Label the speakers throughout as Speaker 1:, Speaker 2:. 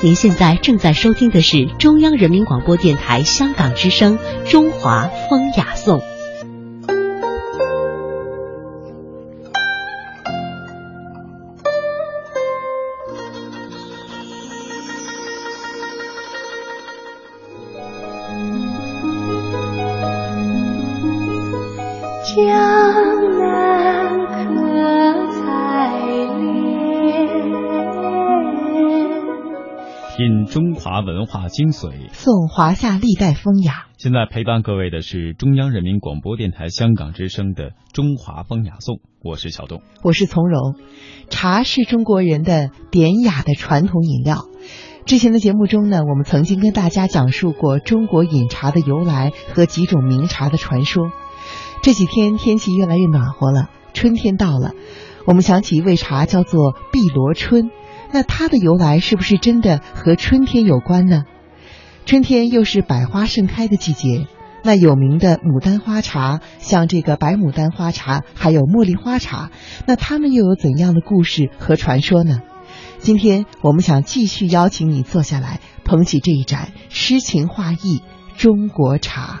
Speaker 1: 您现在正在收听的是中央人民广播电台香港之声《中华风雅颂》。
Speaker 2: 文化精髓，
Speaker 3: 颂华夏历代风雅。
Speaker 2: 现在陪伴各位的是中央人民广播电台香港之声的《中华风雅颂》，我是小东，
Speaker 3: 我是从容。茶是中国人的典雅的传统饮料。之前的节目中呢，我们曾经跟大家讲述过中国饮茶的由来和几种名茶的传说。这几天天气越来越暖和了，春天到了，我们想起一味茶叫做碧螺春。那它的由来是不是真的和春天有关呢？春天又是百花盛开的季节，那有名的牡丹花茶，像这个白牡丹花茶，还有茉莉花茶，那它们又有怎样的故事和传说呢？今天我们想继续邀请你坐下来，捧起这一盏诗情画意中国茶。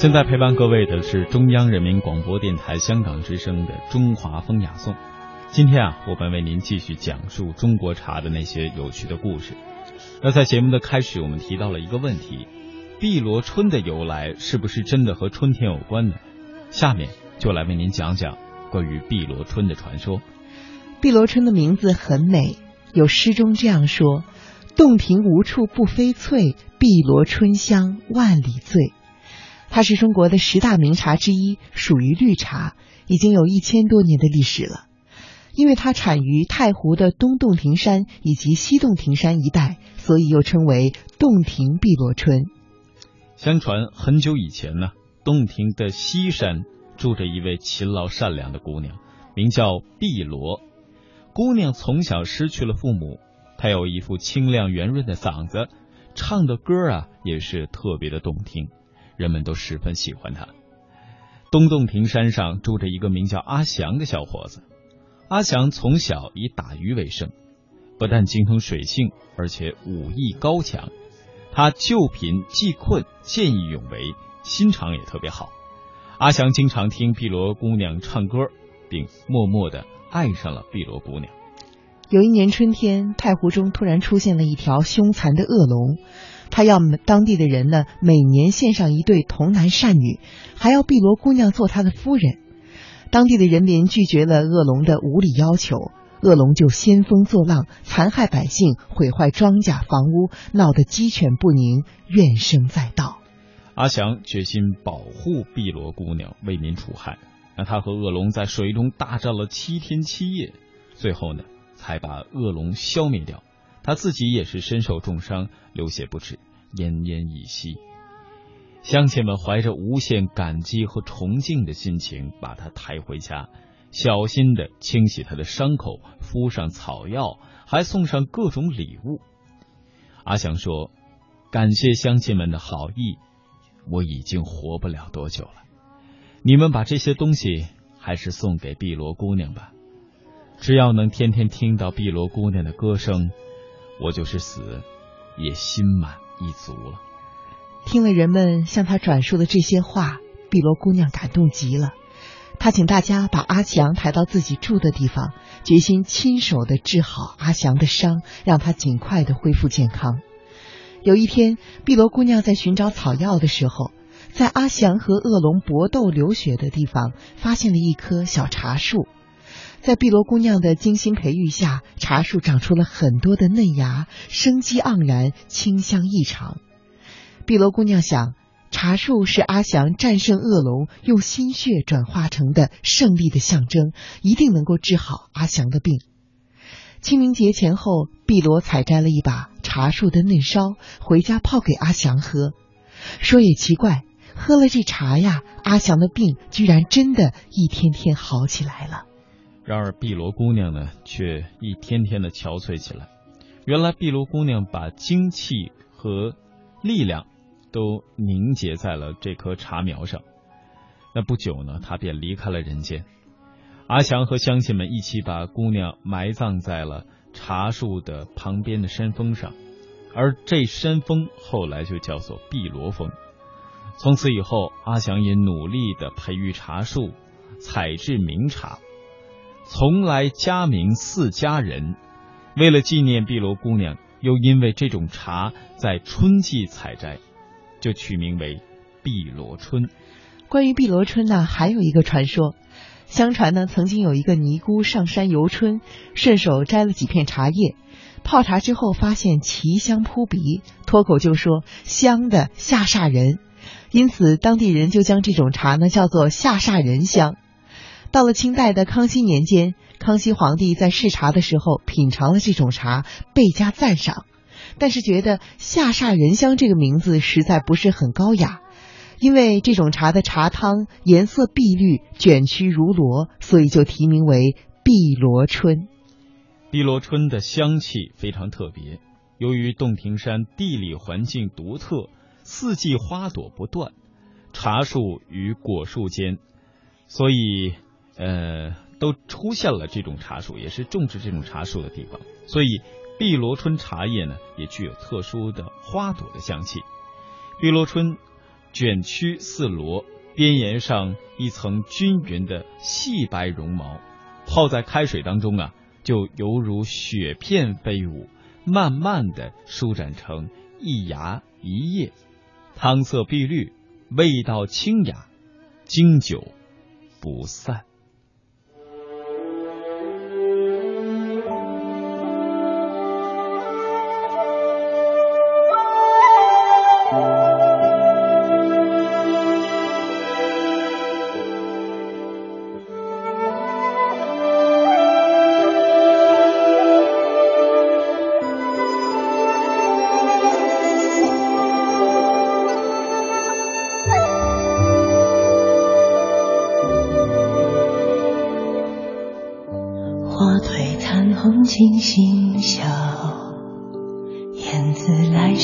Speaker 2: 现在陪伴各位的是中央人民广播电台香港之声的《中华风雅颂》。今天啊，我们为您继续讲述中国茶的那些有趣的故事。那在节目的开始，我们提到了一个问题：碧螺春的由来是不是真的和春天有关呢？下面就来为您讲讲关于碧螺春的传说。
Speaker 3: 碧螺春的名字很美，有诗中这样说：“洞庭无处不飞翠，碧螺春香万里醉。”它是中国的十大名茶之一，属于绿茶，已经有一千多年的历史了。因为它产于太湖的东洞庭山以及西洞庭山一带，所以又称为洞庭碧螺春。
Speaker 2: 相传很久以前呢，洞庭的西山住着一位勤劳善良的姑娘，名叫碧螺。姑娘从小失去了父母，她有一副清亮圆润的嗓子，唱的歌啊也是特别的动听。人们都十分喜欢他。东洞庭山上住着一个名叫阿祥的小伙子。阿祥从小以打鱼为生，不但精通水性，而且武艺高强。他救贫济困，见义勇为，心肠也特别好。阿祥经常听碧螺姑娘唱歌，并默默的爱上了碧螺姑娘。
Speaker 3: 有一年春天，太湖中突然出现了一条凶残的恶龙。他要当地的人呢，每年献上一对童男善女，还要碧螺姑娘做他的夫人。当地的人民拒绝了恶龙的无理要求，恶龙就兴风作浪，残害百姓，毁坏庄稼房屋，闹得鸡犬不宁，怨声载道。
Speaker 2: 阿祥决心保护碧螺姑娘，为民除害。那他和恶龙在水中大战了七天七夜，最后呢，才把恶龙消灭掉。他自己也是身受重伤，流血不止，奄奄一息。乡亲们怀着无限感激和崇敬的心情，把他抬回家，小心的清洗他的伤口，敷上草药，还送上各种礼物。阿祥说：“感谢乡亲们的好意，我已经活不了多久了。你们把这些东西还是送给碧螺姑娘吧，只要能天天听到碧螺姑娘的歌声。”我就是死，也心满意足了。
Speaker 3: 听了人们向他转述的这些话，碧螺姑娘感动极了。她请大家把阿祥抬到自己住的地方，决心亲手的治好阿祥的伤，让他尽快的恢复健康。有一天，碧螺姑娘在寻找草药的时候，在阿祥和恶龙搏斗流血的地方，发现了一棵小茶树。在碧罗姑娘的精心培育下，茶树长出了很多的嫩芽，生机盎然，清香异常。碧罗姑娘想，茶树是阿祥战胜恶龙、用心血转化成的胜利的象征，一定能够治好阿祥的病。清明节前后，碧罗采摘了一把茶树的嫩梢，回家泡给阿祥喝。说也奇怪，喝了这茶呀，阿祥的病居然真的一天天好起来了。
Speaker 2: 然而碧罗姑娘呢，却一天天的憔悴起来。原来碧罗姑娘把精气和力量都凝结在了这棵茶苗上。那不久呢，她便离开了人间。阿祥和乡亲们一起把姑娘埋葬在了茶树的旁边的山峰上，而这山峰后来就叫做碧罗峰。从此以后，阿祥也努力的培育茶树，采制名茶，从来佳名四佳人。为了纪念碧螺姑娘，又因为这种茶在春季采摘，就取名为碧螺春。
Speaker 3: 关于碧螺春呢，还有一个传说。相传呢，曾经有一个尼姑上山游春，顺手摘了几片茶叶，泡茶之后发现奇香扑鼻，脱口就说香的吓煞人，因此当地人就将这种茶呢叫做吓煞人香。到了清代的康熙年间，康熙皇帝在试茶的时候品尝了这种茶，倍加赞赏，但是觉得下煞人香这个名字实在不是很高雅。因为这种茶的茶汤颜色碧绿，卷曲如螺，所以就题名为碧螺春。
Speaker 2: 碧螺春的香气非常特别，由于洞庭山地理环境独特，四季花朵不断，茶树与果树间，所以呃都出现了这种茶树，也是种植这种茶树的地方，所以碧螺春茶叶呢也具有特殊的花朵的香气。碧螺春。卷曲似螺，边沿上一层均匀的细白绒毛，泡在开水当中啊，就犹如雪片飞舞，慢慢的舒展成一芽一叶，汤色碧绿，味道清雅，经久不散。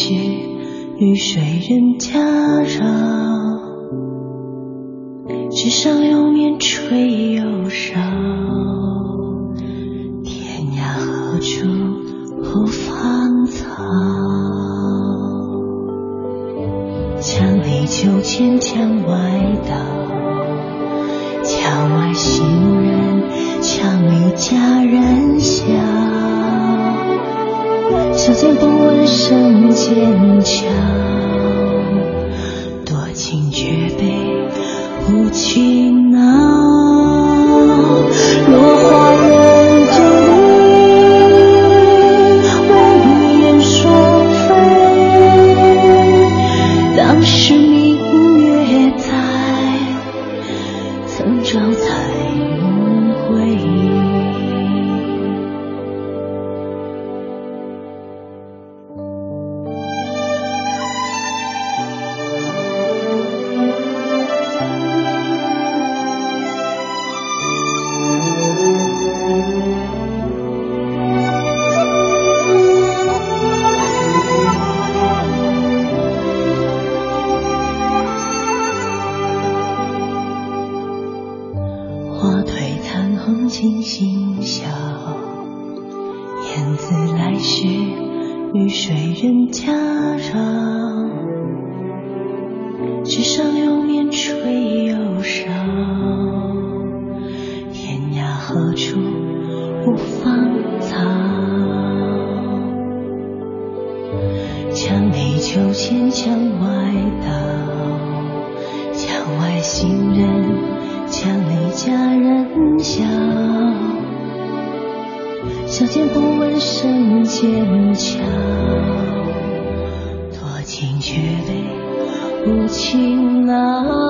Speaker 4: 子来时，雨水人家绕。纸上有面吹又少，天涯何处不芳草？墙里秋千墙外道，墙外行人，墙里佳人笑。小姐不更坚强曲：雨水人家绕，纸上流年，吹又少。天涯何处无芳草？墙内秋千墙外道，墙外行人，墙里佳人笑。小间不闻声渐悄，多情却被无情恼。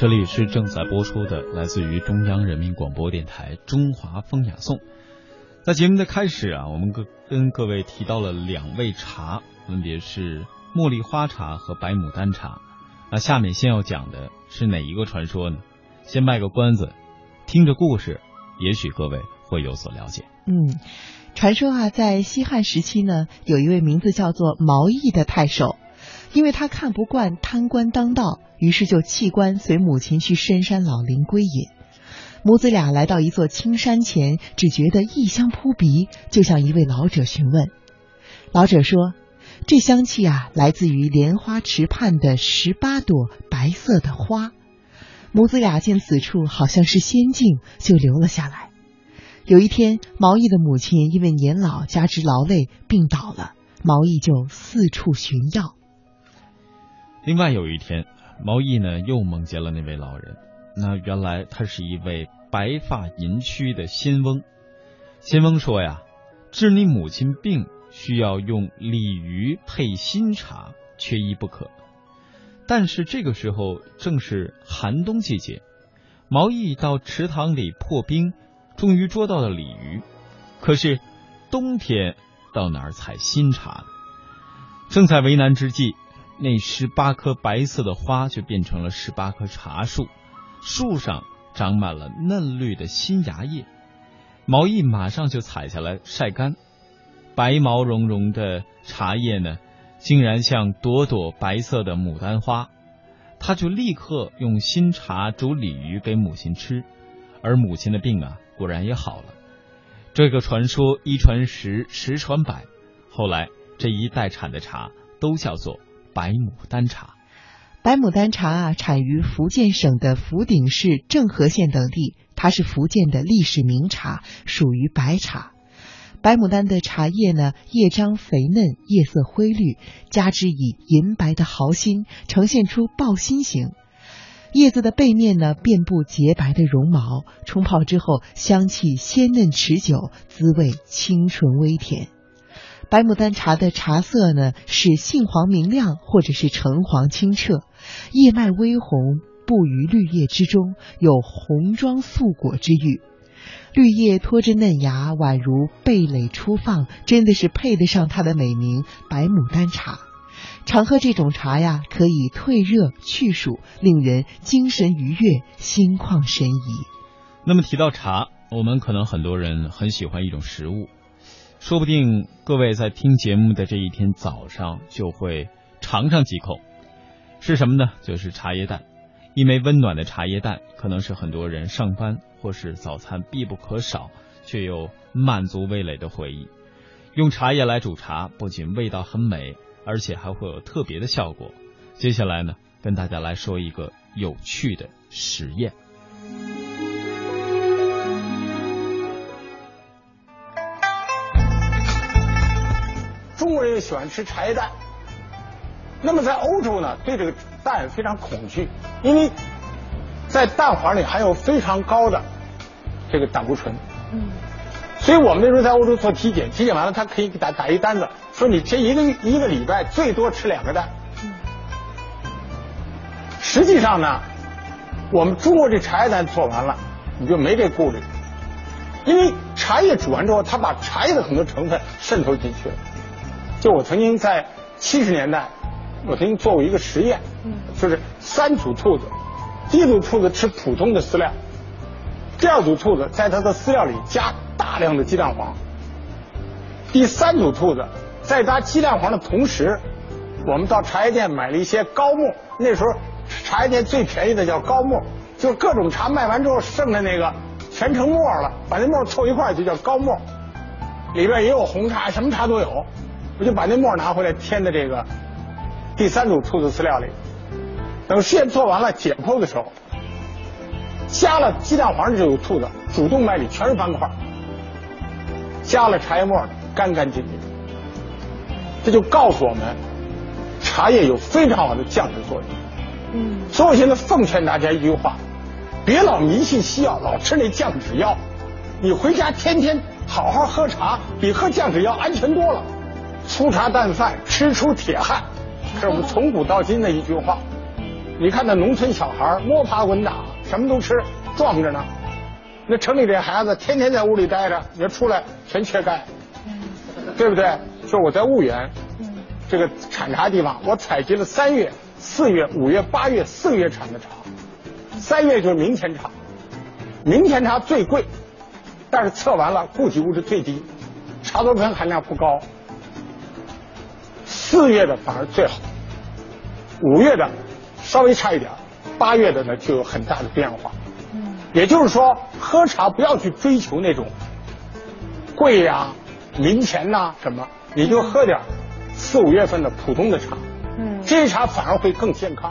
Speaker 2: 这里是正在播出的来自于中央人民广播电台《中华风雅颂》。在节目的开始啊，我们跟跟各位提到了两味茶，分别是茉莉花茶和白牡丹茶。那下面先要讲的是哪一个传说呢？先卖个关子，听着故事，也许各位会有所了解。
Speaker 3: 嗯，传说啊，在西汉时期呢，有一位名字叫做毛义的太守，因为他看不惯贪官当道，于是就弃官随母亲去深山老林归隐。母子俩来到一座青山前，只觉得异香扑鼻，就向一位老者询问。老者说：“这香气啊，来自于莲花池畔的十八朵白色的花。”母子俩见此处好像是仙境，就留了下来。有一天，毛义的母亲因为年老加之劳累病倒了，毛义就四处寻药。
Speaker 2: 另外有一天，毛义呢又梦见了那位老人。那原来他是一位白发银须的仙翁。仙翁说呀，治你母亲病需要用鲤鱼配新茶，缺一不可。但是这个时候正是寒冬季节，毛义到池塘里破冰，终于捉到了鲤鱼。可是冬天到哪儿采新茶呢？正在为难之际，那十八棵白色的花就变成了十八棵茶树。树上长满了嫩绿的新芽叶，毛义马上就采下来晒干。白毛茸茸的茶叶呢，竟然像朵朵白色的牡丹花。他就立刻用新茶煮鲤鱼给母亲吃，而母亲的病啊，果然也好了。这个传说一传十，十传百，后来这一代产的茶都叫做白牡丹茶。
Speaker 3: 白牡丹茶啊，产于福建省的福鼎市政和县等地，它是福建的历史名茶，属于白茶。白牡丹的茶叶呢，叶张肥嫩，叶色灰绿，加之以银白的毫心，呈现出抱心形。叶子的背面呢，遍布洁白的绒毛，冲泡之后，香气鲜嫩持久，滋味清纯微甜。白牡丹茶的茶色呢是杏黄明亮，或者是橙黄清澈，叶脉微红，布于绿叶之中，有红妆素果之誉。绿叶托着嫩芽，宛如蓓蕾初放，真的是配得上它的美名——白牡丹茶。常喝这种茶呀，可以退热去暑，令人精神愉悦，心旷神怡。
Speaker 2: 那么提到茶，我们可能很多人很喜欢一种食物。说不定各位在听节目的这一天早上就会尝上几口，是什么呢？就是茶叶蛋。一枚温暖的茶叶蛋，可能是很多人上班或是早餐必不可少，却又满足味蕾的回忆。用茶叶来煮茶，不仅味道很美，而且还会有特别的效果。接下来呢，跟大家来说一个有趣的实验。
Speaker 5: 喜欢吃茶叶蛋，那么在欧洲呢，对这个蛋非常恐惧，因为在蛋黄里含有非常高的这个胆固醇。嗯。所以我们那时候在欧洲做体检，体检完了他可以给打打一单子，说你这一个一个礼拜最多吃两个蛋。嗯。实际上呢，我们中国这茶叶蛋做完了，你就没这顾虑，因为茶叶煮完之后，它把茶叶的很多成分渗透进去了。就我曾经在七十年代，我曾经做过一个实验，就是三组兔子，第一组兔子吃普通的饲料，第二组兔子在它的饲料里加大量的鸡蛋黄，第三组兔子在加鸡蛋黄的同时，我们到茶叶店买了一些高沫，那时候茶叶店最便宜的叫高沫，就是各种茶卖完之后剩的那个全成沫了，把那沫凑一块就叫高沫，里边也有红茶，什么茶都有。我就把那沫拿回来添在这个第三组兔子饲料里，等实验做完了解剖的时候，加了鸡蛋黄的这组兔子主动脉里全是斑块，加了茶叶沫的干干净净。这就告诉我们，茶叶有非常好的降脂作用。嗯。所以我现在奉劝大家一句话：别老迷信西药，老吃那降脂药。你回家天天好好喝茶，比喝降脂药安全多了。粗茶淡饭吃出铁汉，是我们从古到今的一句话。你看那农村小孩摸爬滚打，什么都吃，壮着呢。那城里这孩子天天在屋里待着，你说出来全缺钙，对不对？说我在婺源，这个产茶地方，我采集了三月、四月、五月、八月四个月产的茶。三月就是明前茶，明前茶最贵，但是测完了固体物质最低，茶多酚含量不高。四月的反而最好，五月的稍微差一点，八月的呢就有很大的变化。嗯，也就是说，喝茶不要去追求那种贵呀、名钱呐什么，你就喝点四五月份的普通的茶。嗯，这些茶反而会更健康。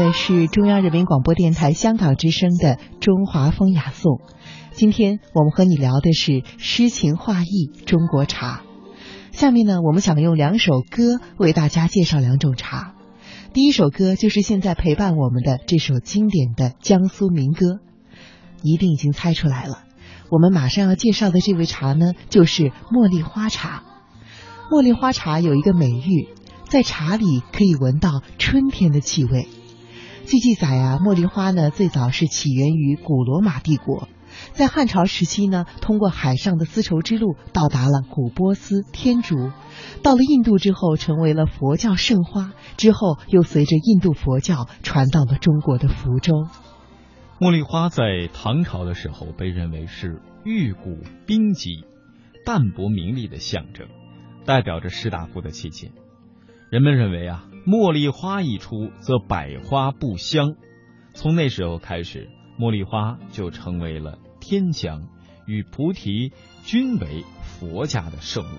Speaker 1: 的是中央人民广播电台香港之声的《中华风雅颂》。今天我们和你聊的是诗情画意中国茶。下面呢，我们想用两首歌为大家介绍两种茶。第一首歌就是现在陪伴我们的这首经典的江苏民歌，一定已经猜出来了。我们马上要介绍的这位茶呢，就是茉莉花茶。茉莉花茶有一个美誉。在茶里可以闻到春天的气味。据记载啊，茉莉花呢最早是起源于古罗马帝国，在汉朝时期呢，通过海上的丝绸之路到达了古波斯、天竺，到了印度之后成为了佛教圣花，之后又随着印度佛教传到了中国的福州。
Speaker 2: 茉莉花在唐朝的时候被认为是玉骨冰肌、淡泊名利的象征，代表着士大夫的气节。人们认为啊，茉莉花一出，则百花不香。从那时候开始，茉莉花就成为了天香，与菩提均为佛家的圣物。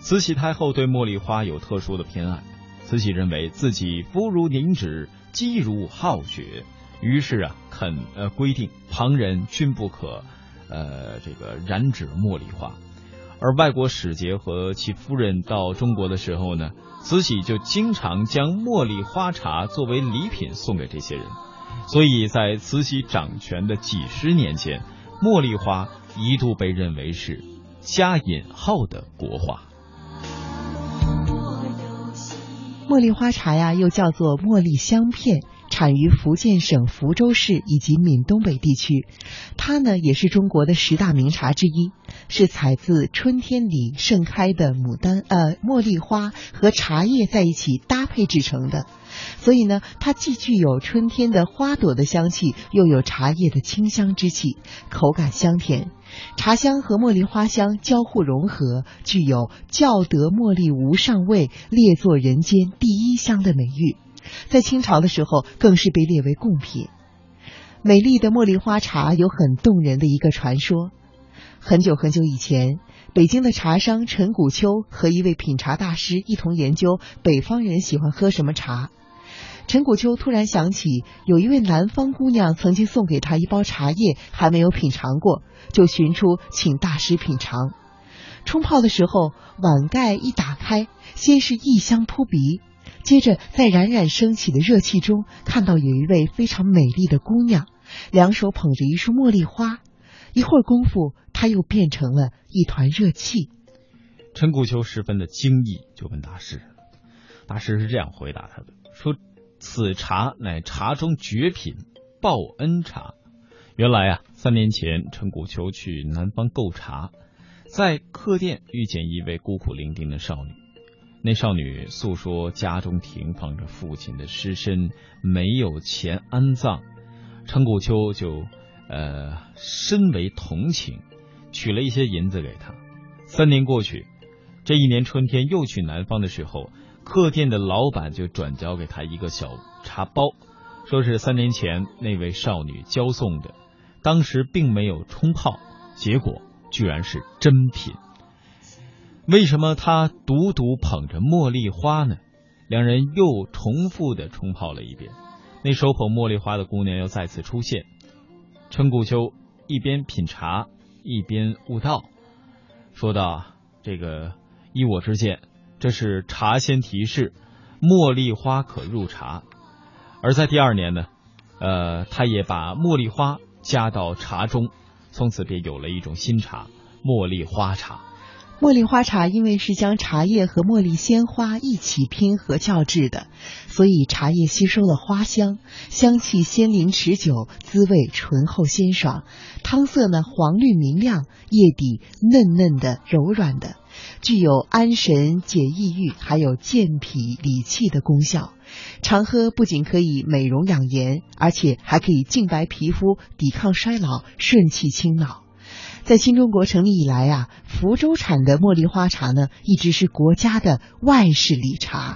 Speaker 2: 慈禧太后对茉莉花有特殊的偏爱，慈禧认为自己肤如凝脂，肌如皓雪，于是啊肯呃规定旁人均不可呃这个染指茉莉花。而外国使节和其夫人到中国的时候呢，慈禧就经常将茉莉花茶作为礼品送给这些人，所以在慈禧掌权的几十年间，茉莉花一度被认为是加引号的国花。
Speaker 3: 茉莉花茶呀，又叫做茉莉香片。产于福建省福州市以及闽东北地区，它呢也是中国的十大名茶之一，是采自春天里盛开的牡丹呃茉莉花和茶叶在一起搭配制成的，所以呢它既具有春天的花朵的香气，又有茶叶的清香之气，口感香甜，茶香和茉莉花香交互融合，具有教得茉莉无上味，列作人间第一香的美誉。在清朝的时候，更是被列为贡品。美丽的茉莉花茶有很动人的一个传说。很久很久以前，北京的茶商陈谷秋和一位品茶大师一同研究北方人喜欢喝什么茶。陈谷秋突然想起，有一位南方姑娘曾经送给他一包茶叶，还没有品尝过，就寻出请大师品尝。冲泡的时候，碗盖一打开，先是异香扑鼻。接着，在冉冉升起的热气中，看到有一位非常美丽的姑娘，两手捧着一束茉莉花。一会儿功夫，她又变成了一团热气。
Speaker 2: 陈谷秋十分的惊异，就问大师。大师是这样回答他的：说此茶乃茶中绝品报恩茶。原来啊，三年前陈谷秋去南方购茶，在客店遇见一位孤苦伶仃的少女。那少女诉说家中停放着父亲的尸身，没有钱安葬。陈谷秋就呃深为同情，取了一些银子给她。三年过去，这一年春天又去南方的时候，客店的老板就转交给他一个小茶包，说是三年前那位少女交送的，当时并没有冲泡，结果居然是真品。为什么他独独捧着茉莉花呢？两人又重复的冲泡了一遍。那手捧茉莉花的姑娘又再次出现。陈谷秋一边品茶一边悟道，说道：“这个依我之见，这是茶仙提示，茉莉花可入茶。”而在第二年呢，呃，他也把茉莉花加到茶中，从此便有了一种新茶——茉莉花茶。
Speaker 3: 茉莉花茶因为是将茶叶和茉莉鲜花一起拼合校制的，所以茶叶吸收了花香，香气鲜灵持久，滋味醇厚鲜爽。汤色呢黄绿明亮，叶底嫩嫩的柔软的，具有安神解抑郁，还有健脾理气的功效。常喝不仅可以美容养颜，而且还可以净白皮肤、抵抗衰老、顺气清脑。在新中国成立以来啊，福州产的茉莉花茶呢，一直是国家的外事礼茶。